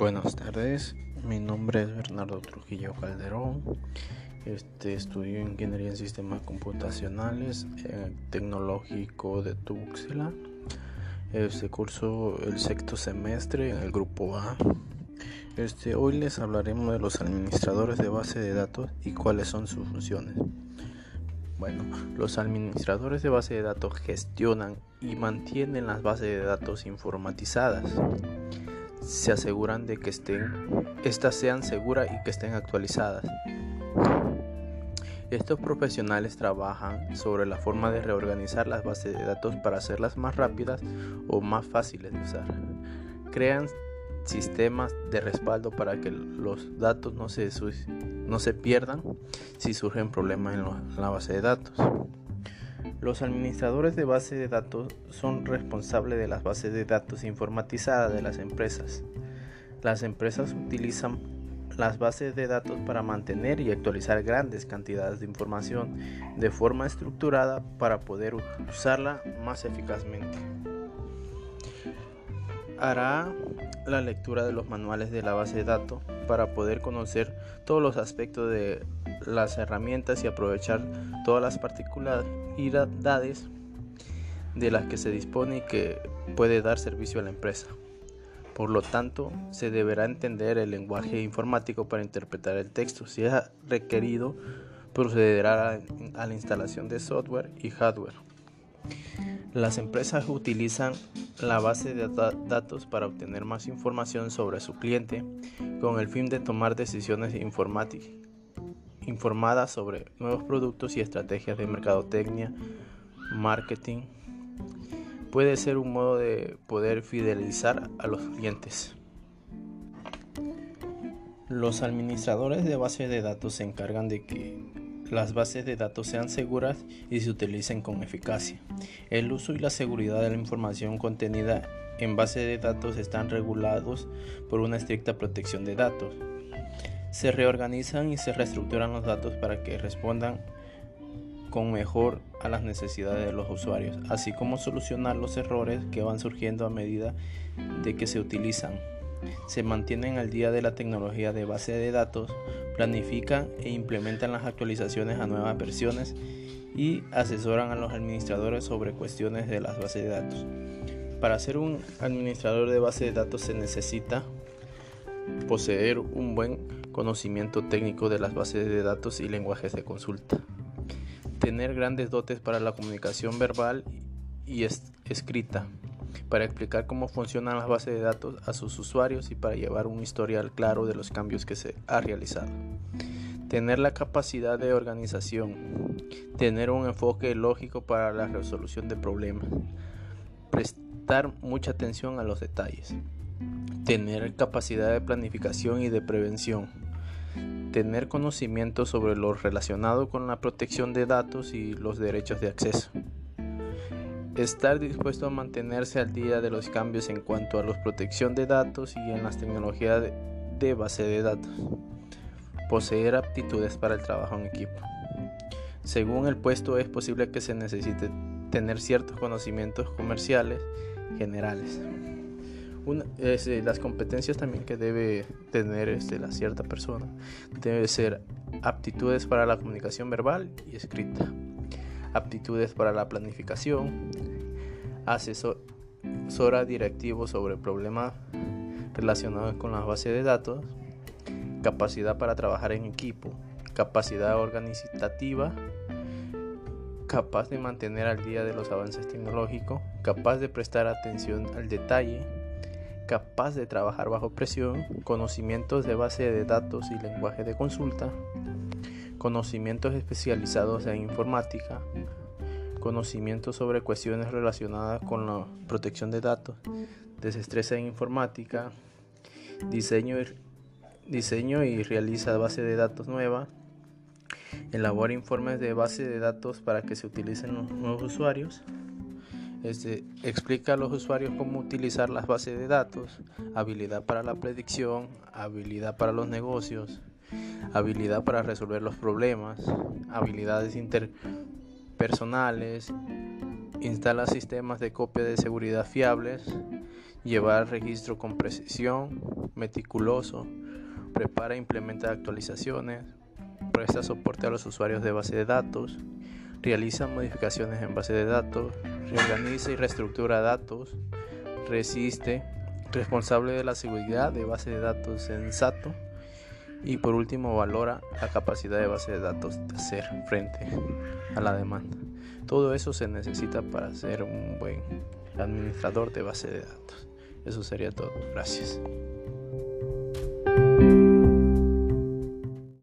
Buenas tardes, mi nombre es Bernardo Trujillo Calderón. Este, estudio Ingeniería en Sistemas Computacionales en Tecnológico de Tuxtla. Este curso el sexto semestre en el grupo A. Este, hoy les hablaremos de los administradores de base de datos y cuáles son sus funciones. Bueno, los administradores de base de datos gestionan y mantienen las bases de datos informatizadas se aseguran de que estén, estas sean seguras y que estén actualizadas. Estos profesionales trabajan sobre la forma de reorganizar las bases de datos para hacerlas más rápidas o más fáciles de usar. Crean sistemas de respaldo para que los datos no se, no se pierdan si surgen problemas en la base de datos. Los administradores de base de datos son responsables de las bases de datos informatizadas de las empresas. Las empresas utilizan las bases de datos para mantener y actualizar grandes cantidades de información de forma estructurada para poder usarla más eficazmente. Hará la lectura de los manuales de la base de datos para poder conocer todos los aspectos de las herramientas y aprovechar todas las particularidades de las que se dispone y que puede dar servicio a la empresa. Por lo tanto, se deberá entender el lenguaje informático para interpretar el texto. Si es requerido, procederá a la instalación de software y hardware. Las empresas utilizan la base de datos para obtener más información sobre su cliente con el fin de tomar decisiones informadas sobre nuevos productos y estrategias de mercadotecnia, marketing. Puede ser un modo de poder fidelizar a los clientes. Los administradores de base de datos se encargan de que las bases de datos sean seguras y se utilicen con eficacia. El uso y la seguridad de la información contenida en base de datos están regulados por una estricta protección de datos. Se reorganizan y se reestructuran los datos para que respondan con mejor a las necesidades de los usuarios, así como solucionar los errores que van surgiendo a medida de que se utilizan se mantienen al día de la tecnología de base de datos, planifican e implementan las actualizaciones a nuevas versiones y asesoran a los administradores sobre cuestiones de las bases de datos. Para ser un administrador de base de datos se necesita poseer un buen conocimiento técnico de las bases de datos y lenguajes de consulta, tener grandes dotes para la comunicación verbal y escrita, para explicar cómo funcionan las bases de datos a sus usuarios y para llevar un historial claro de los cambios que se ha realizado. Tener la capacidad de organización, tener un enfoque lógico para la resolución de problemas, prestar mucha atención a los detalles, tener capacidad de planificación y de prevención, tener conocimiento sobre lo relacionado con la protección de datos y los derechos de acceso Estar dispuesto a mantenerse al día de los cambios en cuanto a la protección de datos y en las tecnologías de, base de datos. Poseer aptitudes para el trabajo en equipo. Según el puesto es posible que se necesite tener ciertos conocimientos comerciales generales. Este, las competencias también que debe tener este, la cierta persona. Debe ser aptitudes para la comunicación verbal y escrita aptitudes para la planificación, asesora directivo sobre problemas relacionados con la base de datos, capacidad para trabajar en equipo, capacidad organizativa, capaz de mantener al día de los avances tecnológicos, capaz de prestar atención al detalle, capaz de trabajar bajo presión, conocimientos de base de datos y lenguaje de consulta, conocimientos especializados en informática, conocimientos sobre cuestiones relacionadas con la protección de datos, desestresa en informática, diseño y, diseño y realiza base de datos nueva, elabora informes de base de datos para que se utilicen los nuevos usuarios, este, explica a los usuarios cómo utilizar las bases de datos, habilidad para la predicción, habilidad para los negocios, habilidad para resolver los problemas, habilidades interpersonales, instala sistemas de copia de seguridad fiables, llevar registro con precisión, meticuloso, prepara e implementa actualizaciones, presta soporte a los usuarios de base de datos, realiza modificaciones en base de datos, reorganiza y reestructura datos, resiste, responsable de la seguridad de base de datos sensato y por último valora la capacidad de base de datos de hacer frente a la demanda. Todo eso se necesita para ser un buen administrador de base de datos. Eso sería todo. Gracias.